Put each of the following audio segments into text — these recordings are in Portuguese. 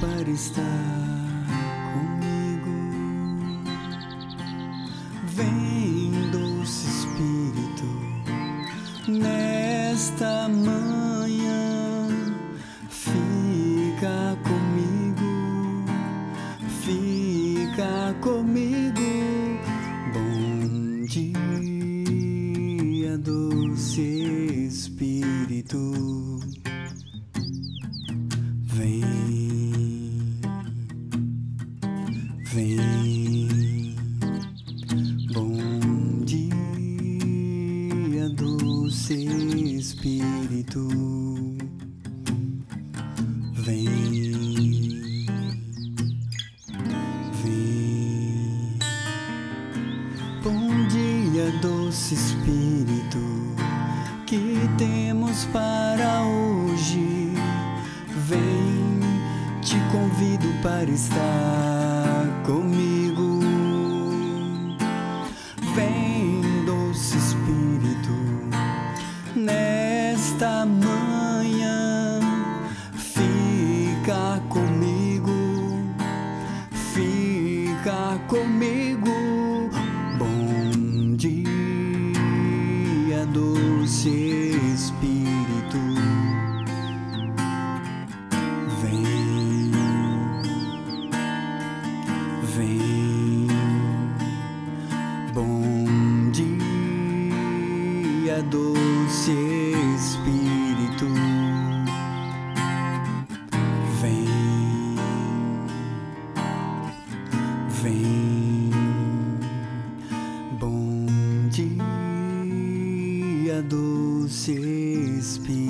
para estar Espírito. Doce Espírito.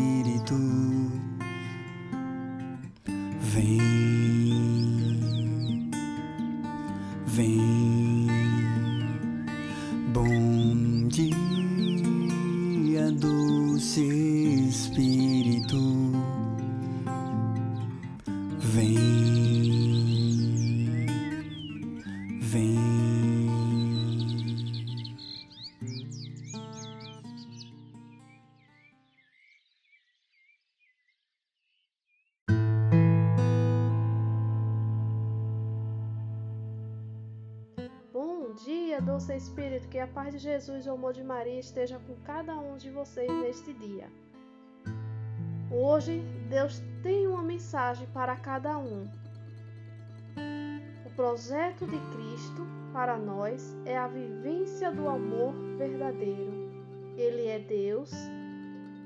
Doce Espírito, que a paz de Jesus e o amor de Maria esteja com cada um de vocês neste dia. Hoje, Deus tem uma mensagem para cada um. O projeto de Cristo para nós é a vivência do amor verdadeiro. Ele é Deus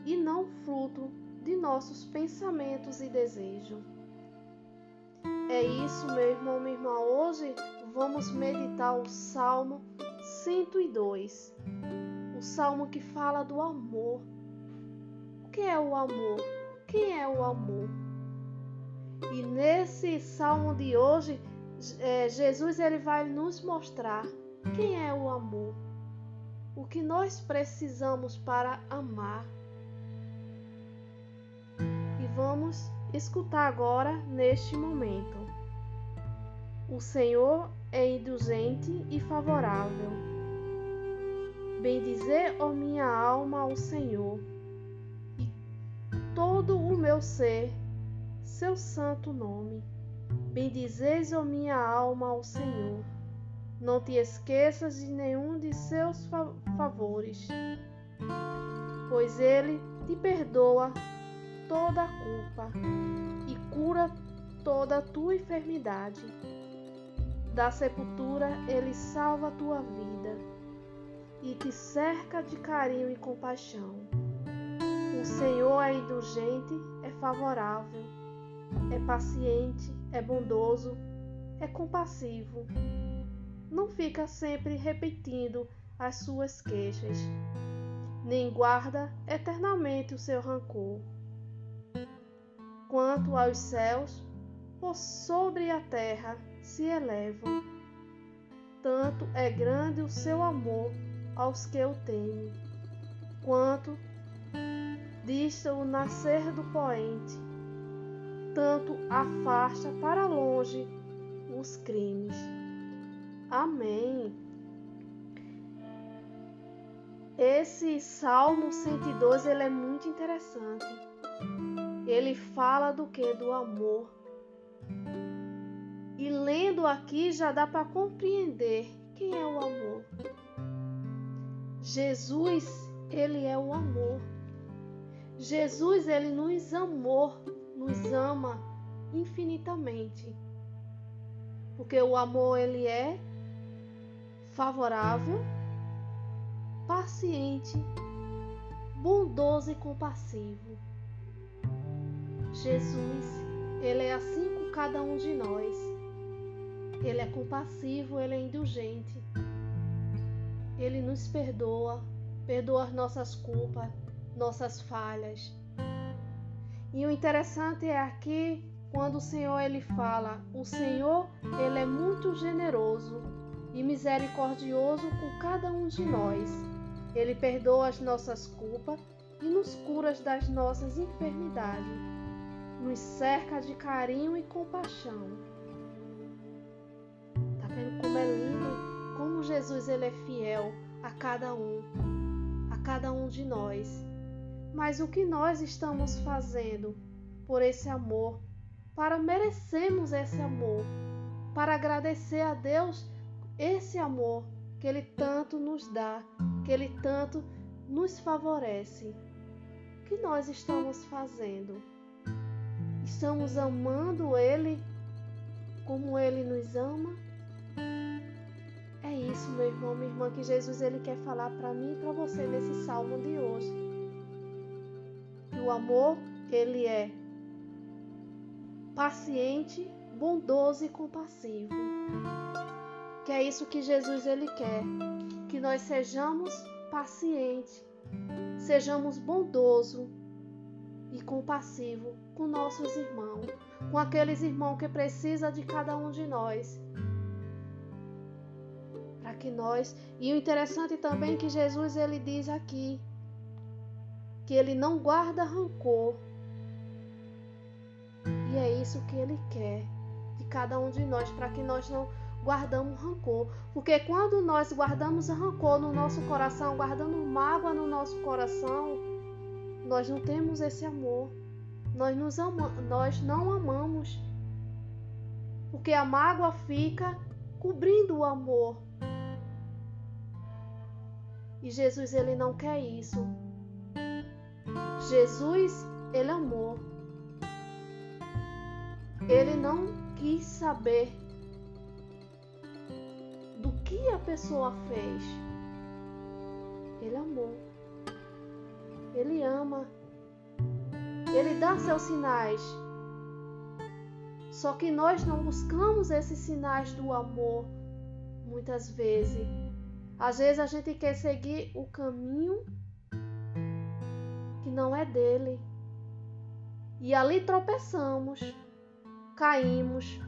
e não fruto de nossos pensamentos e desejos. É isso, meu irmão, minha irmã. Hoje vamos meditar o Salmo 102. O salmo que fala do amor. O que é o amor? Quem é o amor? E nesse salmo de hoje, é, Jesus ele vai nos mostrar quem é o amor. O que nós precisamos para amar. E vamos escutar agora neste momento. O Senhor é indulgente e favorável. Bendizer, ó minha alma, ao Senhor, e todo o meu ser, seu santo nome. Bendizeis, ó minha alma, ao Senhor. Não te esqueças de nenhum de seus fa favores, pois ele te perdoa toda a culpa e cura toda a tua enfermidade. Da sepultura ele salva a tua vida e te cerca de carinho e compaixão. O Senhor é indulgente, é favorável, é paciente, é bondoso, é compassivo. Não fica sempre repetindo as suas queixas, nem guarda eternamente o seu rancor. Quanto aos céus, por sobre a terra se elevam. Tanto é grande o seu amor aos que o temem, quanto dista o nascer do poente, tanto afasta para longe os crimes. Amém. esse Salmo 102 ele é muito interessante. Ele fala do que? Do amor. E lendo aqui já dá para compreender quem é o amor. Jesus, ele é o amor. Jesus, ele nos amou, nos ama infinitamente. Porque o amor ele é favorável, paciente, bondoso e compassivo. Jesus, ele é assim com cada um de nós. Ele é compassivo, ele é indulgente. Ele nos perdoa, perdoa as nossas culpas, nossas falhas. E o interessante é aqui quando o Senhor ele fala: "O Senhor, ele é muito generoso e misericordioso com cada um de nós. Ele perdoa as nossas culpas e nos cura das nossas enfermidades. Nos cerca de carinho e compaixão." Jesus ele é fiel a cada um, a cada um de nós. Mas o que nós estamos fazendo por esse amor, para merecermos esse amor, para agradecer a Deus esse amor que Ele tanto nos dá, que Ele tanto nos favorece? O que nós estamos fazendo? Estamos amando Ele como Ele nos ama? É isso, meu irmão, minha irmã, que Jesus ele quer falar para mim e para você nesse salmo de hoje o amor, ele é paciente, bondoso e compassivo. Que é isso que Jesus ele quer, que nós sejamos pacientes, sejamos bondoso e compassivo com nossos irmãos, com aqueles irmãos que precisa de cada um de nós. Que nós, e o interessante também é que Jesus ele diz aqui, que ele não guarda rancor. E é isso que ele quer de cada um de nós, para que nós não guardamos rancor. Porque quando nós guardamos rancor no nosso coração, guardando mágoa no nosso coração, nós não temos esse amor. Nós, nos ama nós não amamos. Porque a mágoa fica cobrindo o amor. E Jesus ele não quer isso. Jesus, ele amou. Ele não quis saber do que a pessoa fez. Ele amou. Ele ama. Ele dá seus sinais. Só que nós não buscamos esses sinais do amor muitas vezes. Às vezes a gente quer seguir o caminho que não é dele. E ali tropeçamos, caímos,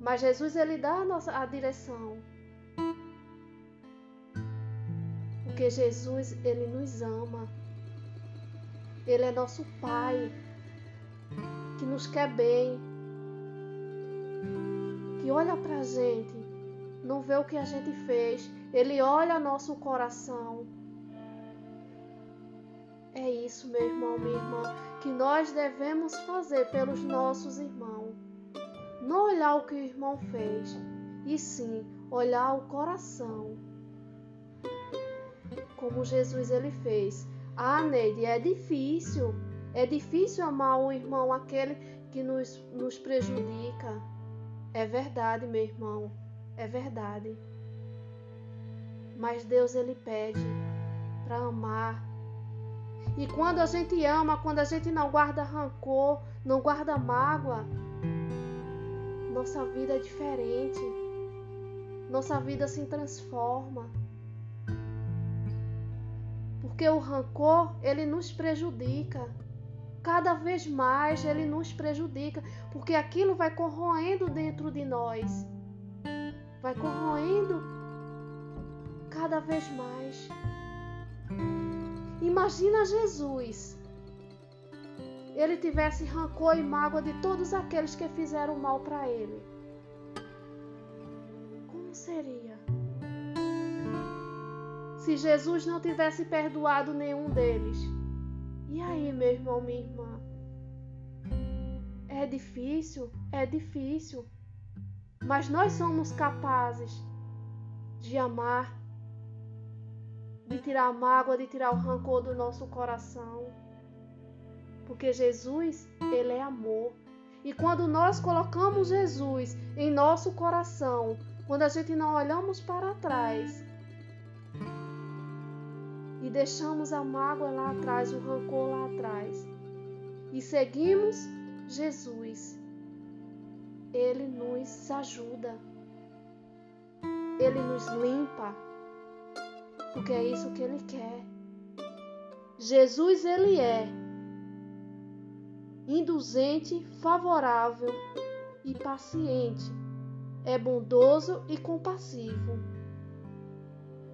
mas Jesus ele dá a nossa a direção. Porque Jesus ele nos ama. Ele é nosso Pai, que nos quer bem, que olha para a gente, não vê o que a gente fez, ele olha nosso coração é isso, meu irmão, minha irmã, que nós devemos fazer pelos nossos irmãos. Não olhar o que o irmão fez, e sim olhar o coração. Como Jesus ele fez. Ah, Neide, é difícil. É difícil amar o irmão, aquele que nos, nos prejudica. É verdade, meu irmão. É verdade. Mas Deus ele pede para amar e quando a gente ama, quando a gente não guarda rancor, não guarda mágoa, nossa vida é diferente. Nossa vida se transforma. Porque o rancor, ele nos prejudica. Cada vez mais ele nos prejudica, porque aquilo vai corroendo dentro de nós. Vai corroendo cada vez mais. Imagina Jesus. Ele tivesse rancor e mágoa de todos aqueles que fizeram mal para ele. Como seria? se Jesus não tivesse perdoado nenhum deles? E aí, meu irmão, minha irmã? É difícil, é difícil, mas nós somos capazes de amar, de tirar a mágoa, de tirar o rancor do nosso coração. Porque Jesus, ele é amor. E quando nós colocamos Jesus em nosso coração, quando a gente não olhamos para trás e deixamos a mágoa lá atrás, o rancor lá atrás, e seguimos Jesus, ele nos ajuda, ele nos limpa, porque é isso que ele quer. Jesus, ele é induzente, favorável e paciente. É bondoso e compassivo.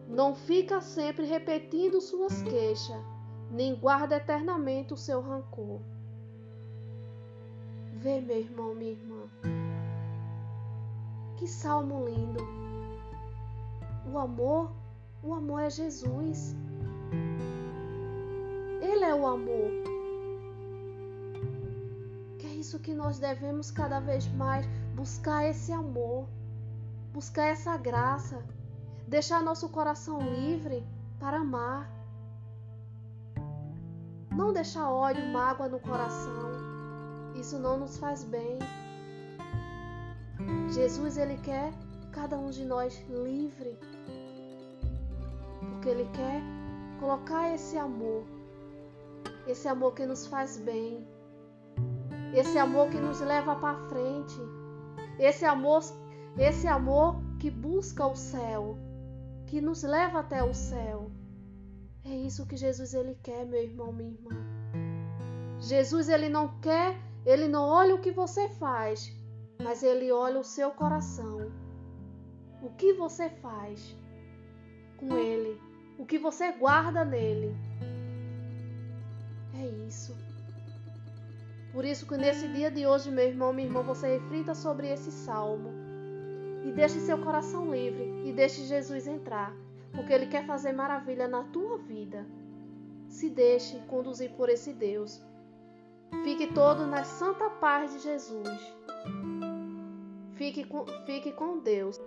Não fica sempre repetindo suas queixas, nem guarda eternamente o seu rancor. Vê, meu irmão, minha irmã. Que salmo lindo. O amor, o amor é Jesus. Ele é o amor isso que nós devemos cada vez mais buscar esse amor, buscar essa graça, deixar nosso coração livre para amar. Não deixar ódio, mágoa no coração. Isso não nos faz bem. Jesus ele quer cada um de nós livre. Porque ele quer colocar esse amor, esse amor que nos faz bem, esse amor que nos leva para frente, esse amor, esse amor que busca o céu, que nos leva até o céu. É isso que Jesus ele quer, meu irmão, minha irmã. Jesus ele não quer, ele não olha o que você faz, mas ele olha o seu coração. O que você faz com ele, o que você guarda nele. É isso. Por isso que nesse dia de hoje, meu irmão, minha irmã, você reflita sobre esse salmo e deixe seu coração livre e deixe Jesus entrar, porque ele quer fazer maravilha na tua vida. Se deixe conduzir por esse Deus. Fique todo na santa paz de Jesus. Fique com, fique com Deus.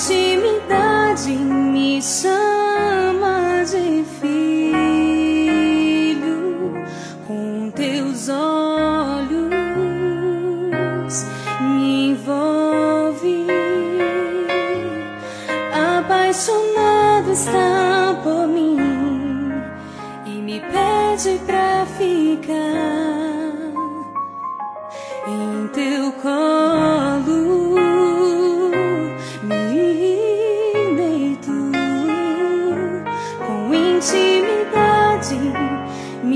intimidade me chama.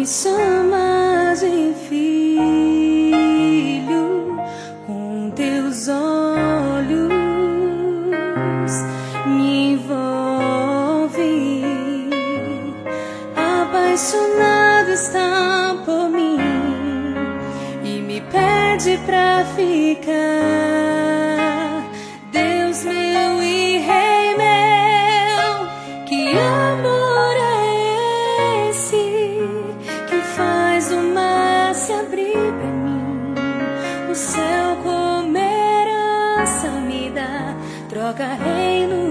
bersama joga rei no